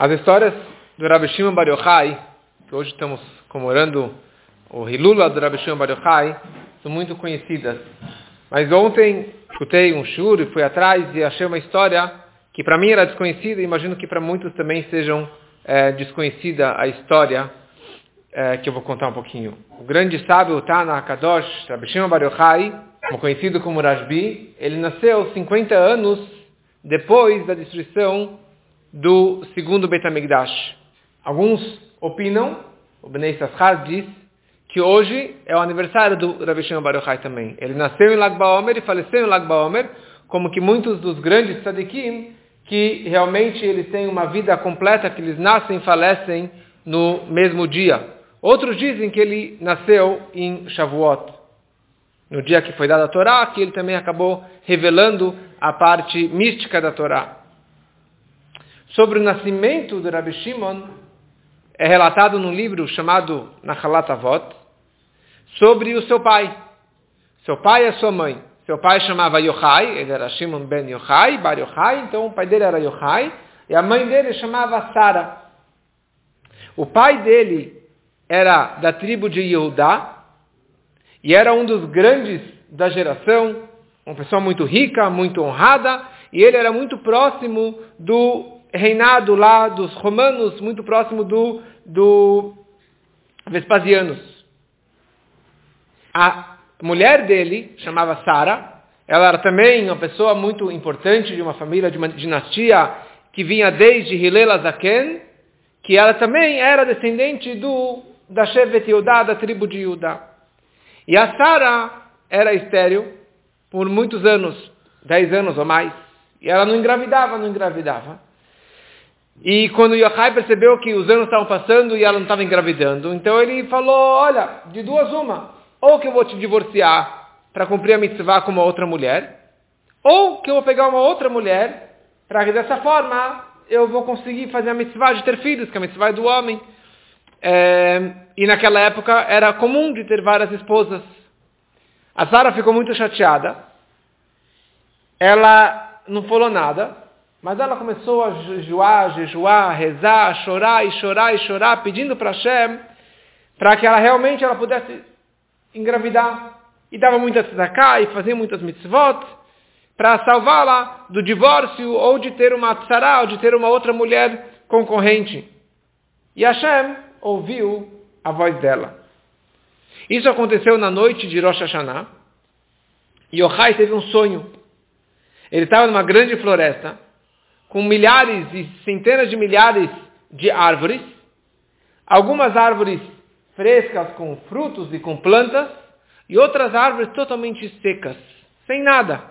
As histórias do Rabbi Shimon Bar Yochai, que hoje estamos comemorando o Hilula do Rabbi Shimon Bar Yochai, são muito conhecidas. Mas ontem escutei um shur e fui atrás e achei uma história que para mim era desconhecida e imagino que para muitos também sejam é, desconhecida a história é, que eu vou contar um pouquinho. O grande sábio Tana Kadosh, Rabbi Shimon Bar Yochai, conhecido como Rashbi, ele nasceu 50 anos depois da destruição do segundo Betamigdash. Alguns opinam, o Bnei Sassar diz, que hoje é o aniversário do Rabbi Shimon Bar Yochai também. Ele nasceu em Lag BaOmer e faleceu em Lag BaOmer, como que muitos dos grandes tzadikim, que realmente eles têm uma vida completa, que eles nascem e falecem no mesmo dia. Outros dizem que ele nasceu em Shavuot, no dia que foi dada a Torá, que ele também acabou revelando a parte mística da Torá sobre o nascimento de Rabbi Shimon é relatado num livro chamado Nachalat Avot, sobre o seu pai. Seu pai e a sua mãe. Seu pai chamava Yochai, ele era Shimon ben Yochai, Bar Yochai, então o pai dele era Yochai, e a mãe dele chamava Sara. O pai dele era da tribo de Yehudá, e era um dos grandes da geração, uma pessoa muito rica, muito honrada, e ele era muito próximo do reinado lá dos romanos, muito próximo do, do Vespasianos. A mulher dele, chamava Sara, ela era também uma pessoa muito importante de uma família, de uma dinastia que vinha desde Hilela Zaken, que ela também era descendente do da Shevet Yudá, da tribo de Yudá. E a Sara era estéril por muitos anos, dez anos ou mais. E ela não engravidava, não engravidava. E quando Yochai percebeu que os anos estavam passando e ela não estava engravidando, então ele falou, olha, de duas uma, ou que eu vou te divorciar para cumprir a mitzvah com uma outra mulher, ou que eu vou pegar uma outra mulher para que dessa forma eu vou conseguir fazer a mitzvah de ter filhos, que a mitzvah é do homem. É, e naquela época era comum de ter várias esposas. A Sara ficou muito chateada. Ela não falou nada. Mas ela começou a jejuar, jejuar, rezar, chorar e chorar e chorar, pedindo para Hashem para que ela realmente ela pudesse engravidar. E dava muita tzedakah e fazia muitas mitzvot para salvá-la do divórcio ou de ter uma tzara ou de ter uma outra mulher concorrente. E Hashem ouviu a voz dela. Isso aconteceu na noite de Rosh Hashanah. E Ohai teve um sonho. Ele estava numa grande floresta com milhares e centenas de milhares de árvores, algumas árvores frescas com frutos e com plantas, e outras árvores totalmente secas, sem nada.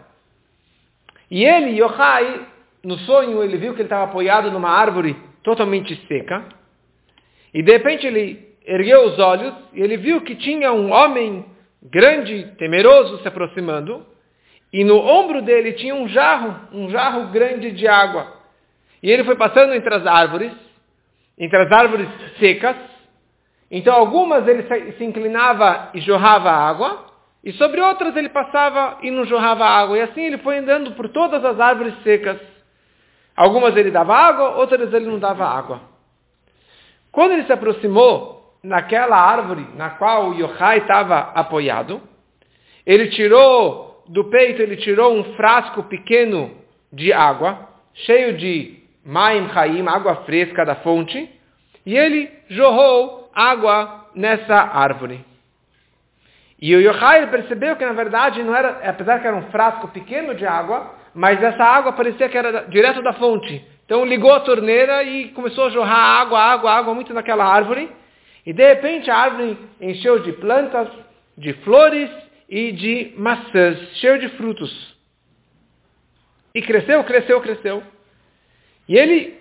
E ele, Yochai, no sonho, ele viu que ele estava apoiado numa árvore totalmente seca, e de repente ele ergueu os olhos e ele viu que tinha um homem grande, temeroso, se aproximando, e no ombro dele tinha um jarro, um jarro grande de água. E ele foi passando entre as árvores, entre as árvores secas. Então algumas ele se inclinava e jorrava água, e sobre outras ele passava e não jorrava água. E assim ele foi andando por todas as árvores secas. Algumas ele dava água, outras ele não dava água. Quando ele se aproximou naquela árvore na qual o Yochai estava apoiado, ele tirou do peito ele tirou um frasco pequeno de água, cheio de Maim Chaim, água fresca da fonte, e ele jorrou água nessa árvore. E o Yochai percebeu que na verdade não era, apesar que era um frasco pequeno de água, mas essa água parecia que era direto da fonte. Então ligou a torneira e começou a jorrar água, água, água muito naquela árvore. E de repente a árvore encheu de plantas, de flores e de maçãs, cheio de frutos. E cresceu, cresceu, cresceu. E ele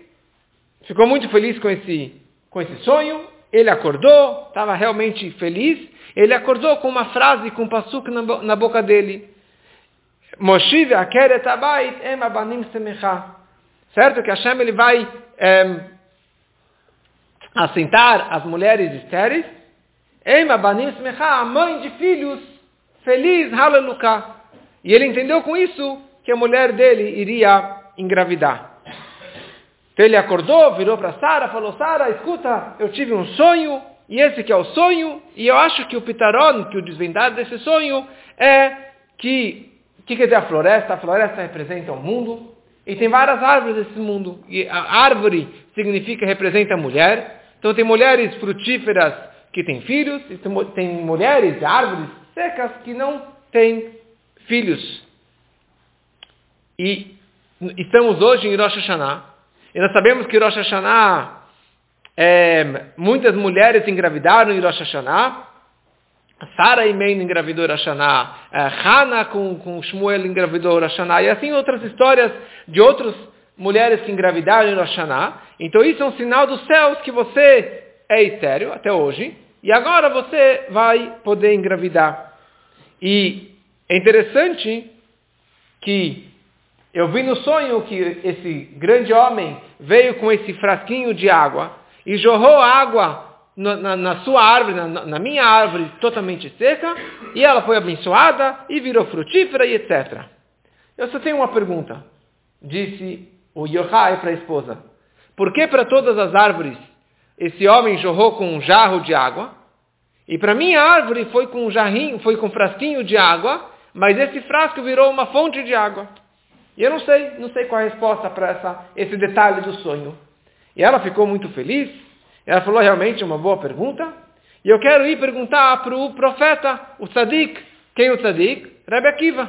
ficou muito feliz com esse, com esse sonho. Ele acordou, estava realmente feliz. Ele acordou com uma frase, com um passuco na, na boca dele. Moshiv akeret abayit em abanim semecha. Certo? Que Hashem ele vai é, assentar as mulheres estéreis. Em abanim semecha, a mãe de filhos feliz, aleluia. E ele entendeu com isso que a mulher dele iria engravidar. Então ele acordou, virou para Sara, falou, Sara, escuta, eu tive um sonho, e esse que é o sonho, e eu acho que o pitaron, que o desvendado desse sonho, é que, que quer dizer a floresta? A floresta representa o mundo, e tem várias árvores nesse mundo. E a árvore significa, representa a mulher. Então tem mulheres frutíferas que têm filhos, tem mulheres, árvores secas que não têm filhos. E estamos hoje em Rosh Hashanah, e nós sabemos que Rosh Hashanah, é, muitas mulheres engravidaram em Rosh Hashanah, Sara e Mein engravidou Rashaná, é, Hannah com, com Shmuel engravidou Rashaná, e assim outras histórias de outras mulheres que engravidaram Rashaná. Então isso é um sinal dos céus que você é estéreo até hoje, e agora você vai poder engravidar. E é interessante que eu vi no sonho que esse grande homem veio com esse frasquinho de água e jorrou água na, na, sua árvore, na, na, minha árvore totalmente seca, e ela foi abençoada e virou frutífera e etc. Eu só tenho uma pergunta, disse o Yochai para a esposa. Por que para todas as árvores esse homem jorrou com um jarro de água, e para minha árvore foi com um jarrinho, foi com um frasquinho de água, mas esse frasco virou uma fonte de água? E eu não sei, não sei qual a resposta para esse detalhe do sonho. E ela ficou muito feliz, ela falou realmente uma boa pergunta. E eu quero ir perguntar para o profeta, o tzadik. Quem é o tzadik? Rebbe Akiva.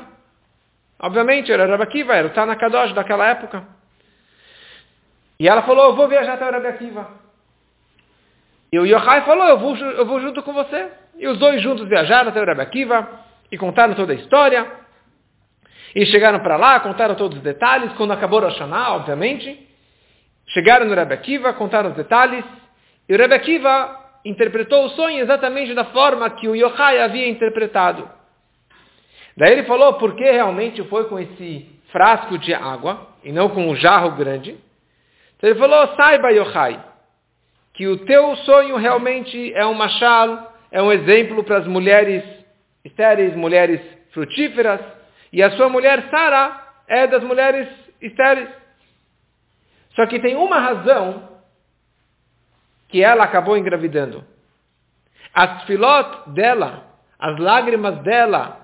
Obviamente, era Rebbe Akiva, era o Tana Kadosh daquela época. E ela falou, eu vou viajar até o Rebbe Akiva. E o Yochai falou, eu vou, eu vou junto com você. E os dois juntos viajaram até o Rebbe Akiva e contaram toda a história. E chegaram para lá, contaram todos os detalhes. Quando acabou o Hashanah, obviamente. Chegaram no Rebbe Akiva, contaram os detalhes. E o Rebbe Akiva interpretou o sonho exatamente da forma que o Yochai havia interpretado. Daí ele falou por que realmente foi com esse frasco de água e não com um jarro grande. Então ele falou, saiba Yochai, que o teu sonho realmente é um machal, é um exemplo para as mulheres estéreis, mulheres frutíferas, e a sua mulher Sara é das mulheres estéreis. Só que tem uma razão que ela acabou engravidando. As filot dela, as lágrimas dela,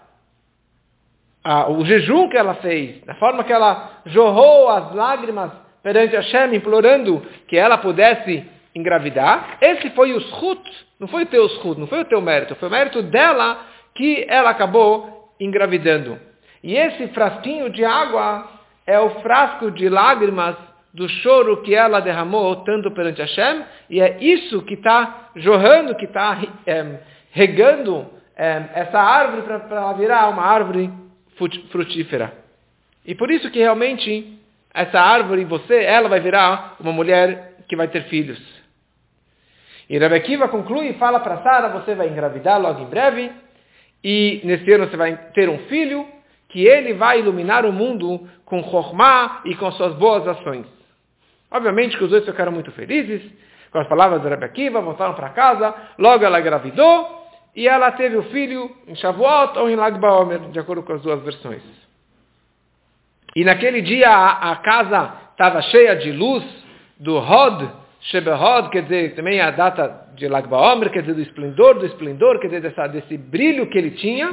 o jejum que ela fez, a forma que ela jorrou as lágrimas perante Hashem, implorando que ela pudesse engravidar, esse foi o schut, não foi o teu schut, não foi o teu mérito, foi o mérito dela que ela acabou engravidando. E esse frasquinho de água é o frasco de lágrimas do choro que ela derramou tanto perante Hashem, e é isso que está jorrando, que está é, regando é, essa árvore para virar uma árvore frutífera. E por isso que realmente essa árvore, você, ela vai virar uma mulher que vai ter filhos. E Rebbe Akiva conclui e fala para Sara, você vai engravidar logo em breve, e nesse ano você vai ter um filho, que ele vai iluminar o mundo com Chokhmah e com suas boas ações. Obviamente que os dois ficaram muito felizes com as palavras da Rebbe Akiva, voltaram para casa, logo ela engravidou e ela teve o filho em Shavuot ou em Lag Baomer, de acordo com as duas versões. E naquele dia a, a casa estava cheia de luz do Hod, Shebehod, quer dizer, também a data de Lag Baomer, quer dizer, do esplendor, do esplendor, quer dizer, dessa, desse brilho que ele tinha.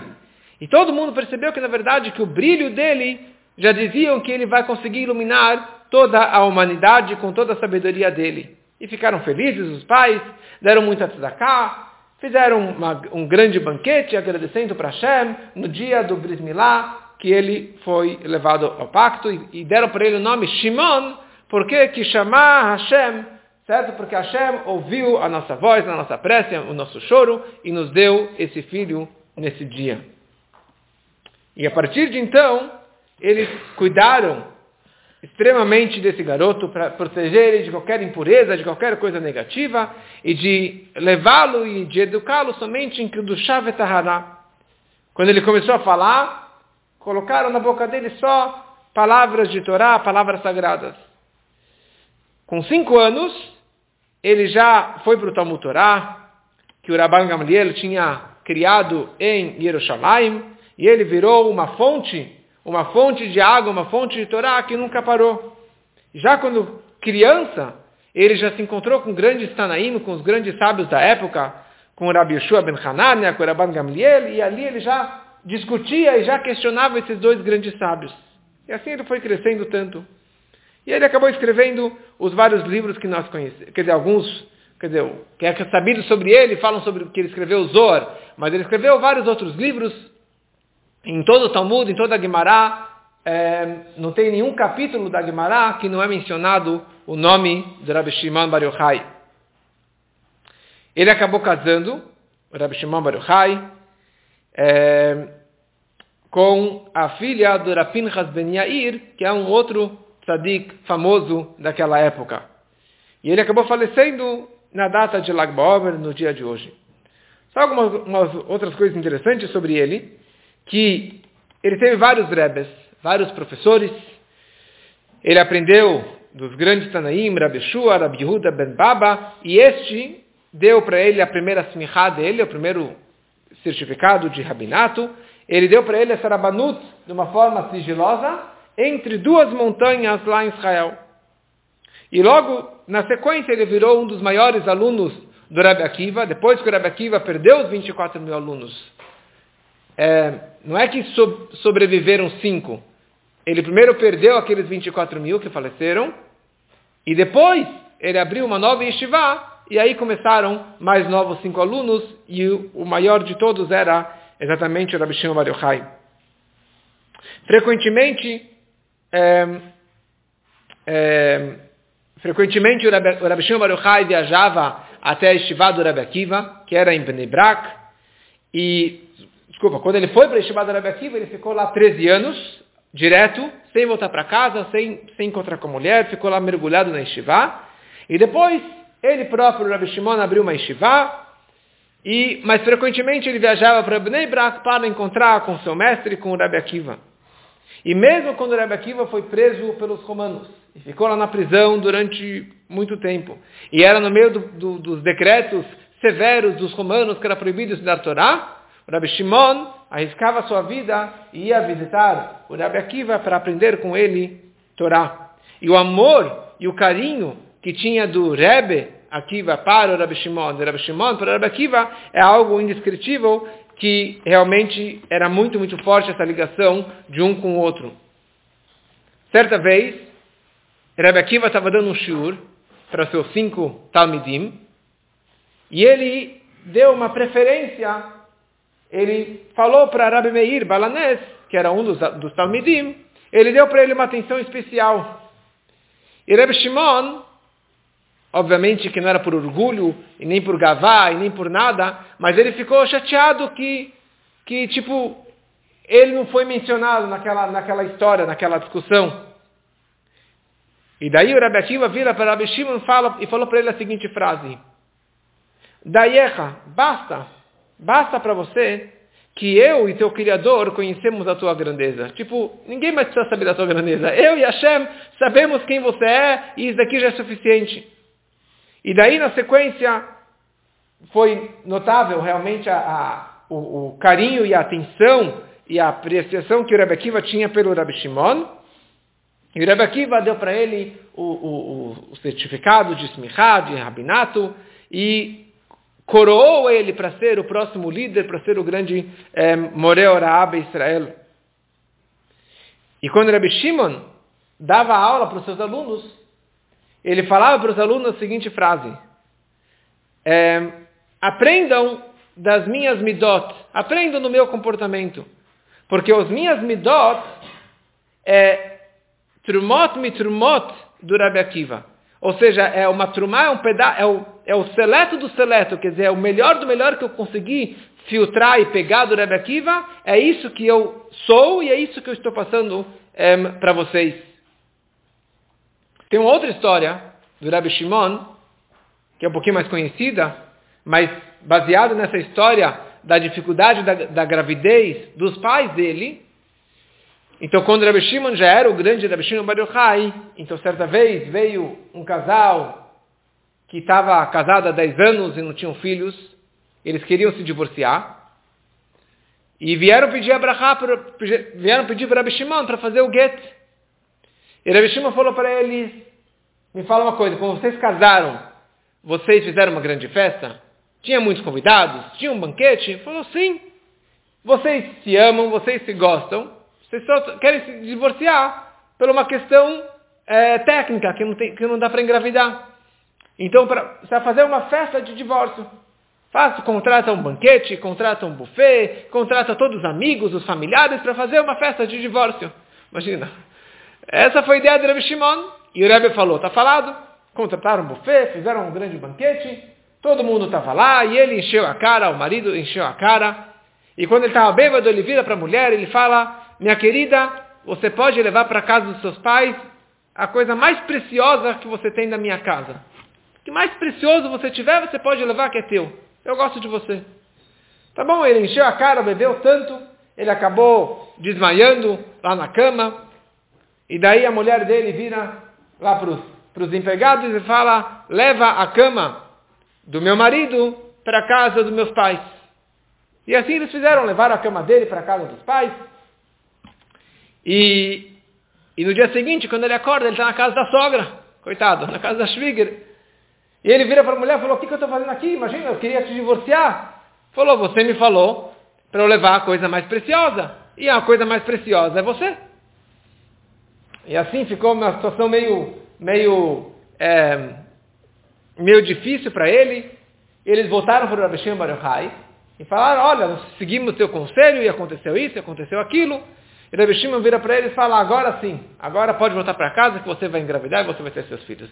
E todo mundo percebeu que, na verdade, que o brilho dele já diziam que ele vai conseguir iluminar toda a humanidade com toda a sabedoria dele. E ficaram felizes os pais, deram muita tzedakah, fizeram uma, um grande banquete agradecendo para Hashem no dia do Milá, que ele foi levado ao pacto e, e deram para ele o nome Shimon, porque que chamar Hashem, certo? Porque Hashem ouviu a nossa voz, a nossa prece, o nosso choro e nos deu esse filho nesse dia. E a partir de então, eles cuidaram extremamente desse garoto para proteger ele de qualquer impureza, de qualquer coisa negativa e de levá-lo e de educá-lo somente em Kedushá Vetahara. Quando ele começou a falar, colocaram na boca dele só palavras de Torá, palavras sagradas. Com cinco anos, ele já foi para o Talmud Torá, que o Rabban Gamliel tinha criado em Jerusalém, e ele virou uma fonte uma fonte de água, uma fonte de Torá que nunca parou. Já quando criança, ele já se encontrou com grandes Tanaim, com os grandes sábios da época, com o Rabi Yeshua ben Hanania, com o Rabban Gamliel, e ali ele já discutia e já questionava esses dois grandes sábios. E assim ele foi crescendo tanto. E ele acabou escrevendo os vários livros que nós conhecemos, quer dizer, alguns, quer dizer, que é sabido sobre ele, falam sobre o que ele escreveu, o Zohar, mas ele escreveu vários outros livros, em todo o Talmud, em toda a Guimará, é, não tem nenhum capítulo da Guimará que não é mencionado o nome de Rabbi Shimon Bar Yochai. Ele acabou casando, Rabbi Shimon Bar Yochai, é, com a filha do Rapinchas Ben Yair, que é um outro tzadik famoso daquela época. E ele acabou falecendo na data de Lag BaOmer, no dia de hoje. Só algumas outras coisas interessantes sobre ele, que ele teve vários rebes, vários professores. Ele aprendeu dos grandes Tanaim, Rabi Shua, Rabi Yehuda Ben Baba, e este deu para ele a primeira smichá dele, o primeiro certificado de rabinato. Ele deu para ele essa rabanut de uma forma sigilosa, entre duas montanhas lá em Israel. E logo, na sequência, ele virou um dos maiores alunos do Rebbe Akiva, depois que o Rebbe Akiva perdeu os 24 mil alunos. É, não é que so, sobreviveram cinco. Ele primeiro perdeu aqueles 24 mil que faleceram, e depois ele abriu uma nova yeshiva, e aí começaram mais novos cinco alunos, e o, o maior de todos era exatamente o Rabi Shimon Bar Yochai. Frequentemente, é, é, frequentemente o Rabi, Shimon Bar Yochai viajava até a Yeshiva do Rabi Akiva, que era em Bnei Brak, e, desculpa, quando ele foi para a Yeshiva do Rabi Akiva, ele ficou lá 13 anos, direto, sem voltar para casa, sem, sem encontrar com a mulher, ficou lá mergulhado na Yeshiva, e depois, ele próprio, Rabi Shimon, abriu uma Yeshiva, e, mas frequentemente ele viajava para Bnei Brak para encontrar com seu mestre, com o Rabi Akiva. E mesmo quando Rebbe Akiva foi preso pelos romanos, e ficou lá na prisão durante muito tempo, e era no meio do, do, dos decretos severos dos romanos que era proibido estudar Torá, o Rebbe Shimon arriscava sua vida e ia visitar o Rebbe Akiva para aprender com ele Torá. E o amor e o carinho que tinha do Rebbe Akiva para o Rebbe Shimon, do Rebbe Shimon para o Rebbe Akiva, é algo indescritível que realmente era muito, muito forte essa ligação de um com o outro. Certa vez, Rebbe Akiva estava dando um shiur para seus cinco Talmidim, e ele deu uma preferência, ele falou para Rabbi Meir Balanés, que era um dos, dos Talmidim, ele deu para ele uma atenção especial. E Rebbe Shimon Obviamente que não era por orgulho, e nem por gavá, e nem por nada, mas ele ficou chateado que, que tipo, ele não foi mencionado naquela, naquela história, naquela discussão. E daí o Rabi Akiva vira para Rabi Shimon fala, e falou para ele a seguinte frase. Daiecha, basta, basta para você que eu e teu Criador conhecemos a tua grandeza. Tipo, ninguém mais precisa saber da tua grandeza. Eu e Hashem sabemos quem você é e isso daqui já é suficiente. E daí, na sequência, foi notável realmente a, a, o, o, carinho e a atenção e a apreciação que o Rebbe Akiva tinha pelo Rabbi Shimon. E o Rebbe Akiva deu para ele o, o, o, certificado de Smichá, de Rabinato, e coroou ele para ser o próximo líder, para ser o grande é, Moreo Raab Israel. E quando o Rebbe Shimon dava aula para os seus alunos, ele falava para os alunos a seguinte frase, é, aprendam das minhas midot, aprendam do meu comportamento, porque os minhas midot é trumot mitrumot do Rabbi Akiva. Ou seja, é uma trumá, é um pedaço, é o, é o seleto do seleto, quer dizer, é o melhor do melhor que eu consegui filtrar e pegar do Rebbe Akiva, é isso que eu sou e é isso que eu estou passando é, para vocês. Tem uma outra história do Rabbi Shimon, que é um pouquinho mais conhecida, mas baseado nessa história da dificuldade da, da gravidez dos pais dele. Então, quando Rabbi Shimon já era o grande Rabbi Shimon Bar Yochai, então certa vez veio um casal que estava casado há 10 anos e não tinham filhos, eles queriam se divorciar, e vieram pedir a vieram pedir para Rabbi Shimon para fazer o get. E Shimon falou para eles, Me fala uma coisa, quando vocês casaram, vocês fizeram uma grande festa? Tinha muitos convidados? Tinha um banquete? Falou, sim. Vocês se amam, vocês se gostam, vocês só querem se divorciar por uma questão é, técnica, que não, tem, que não dá para engravidar. Então, vai fazer uma festa de divórcio. Faz, contrata um banquete, contrata um buffet, contrata todos os amigos, os familiares para fazer uma festa de divórcio. Imagina. Essa foi a ideia de Rebbe Shimon. E o Rebbe falou, está falado. Contrataram um buffet, fizeram um grande banquete, todo mundo estava lá, e ele encheu a cara, o marido encheu a cara. E quando ele estava bêbado, ele vira para a mulher, ele fala, minha querida, você pode levar para casa dos seus pais a coisa mais preciosa que você tem da minha casa. O que mais precioso você tiver, você pode levar que é teu. Eu gosto de você. Tá bom, ele encheu a cara, bebeu tanto, ele acabou desmaiando lá na cama. E daí a mulher dele vira lá para os empregados e fala, leva a cama do meu marido para a casa dos meus pais. E assim eles fizeram, levaram a cama dele para a casa dos pais. E, e no dia seguinte, quando ele acorda, ele está na casa da sogra, coitado, na casa da Schwieger. E ele vira para a mulher e falou, o que, que eu estou fazendo aqui? Imagina, eu queria te divorciar. Falou, você me falou para eu levar a coisa mais preciosa. E a coisa mais preciosa é você. E assim ficou uma situação meio, meio, é, meio difícil para ele. Eles voltaram para o Rabi Shimon Baruchai e falaram, olha, nós seguimos o teu conselho e aconteceu isso, aconteceu aquilo. E Rabi vira para ele e fala, agora sim, agora pode voltar para casa que você vai engravidar e você vai ter seus filhos.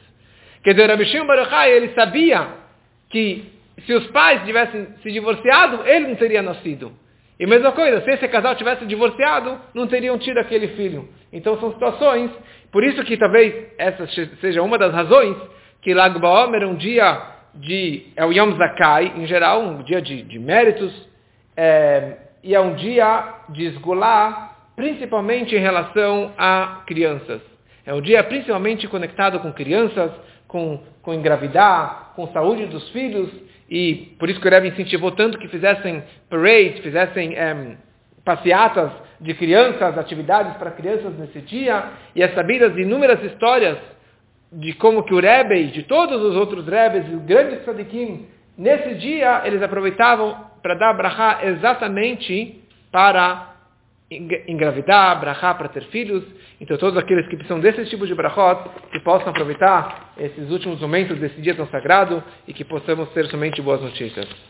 Quer dizer, Rabi Shimon Baruchai, ele sabia que se os pais tivessem se divorciado, ele não teria nascido. E mesma coisa, se esse casal tivesse divorciado, não teriam tido aquele filho. Então são situações, por isso que talvez essa seja uma das razões que Lag Baomer é um dia de, é o Yom Zakai, em geral, um dia de, de méritos, é, e é um dia de esgolar, principalmente em relação a crianças. É um dia principalmente conectado com crianças, com, com engravidar, com saúde dos filhos, e por isso que o Rebbe incentivou tanto que fizessem parades, fizessem um, passeatas de crianças, atividades para crianças nesse dia, e é sabidas inúmeras histórias de como que o Rebbe de todos os outros Rebes e os grandes tzadikim, nesse dia eles aproveitavam para dar brachá exatamente para engravidar, brachá para ter filhos. Então todos aqueles que precisam desses tipos de brachot, que possam aproveitar esses últimos momentos desse dia tão sagrado e que possamos ter somente boas notícias.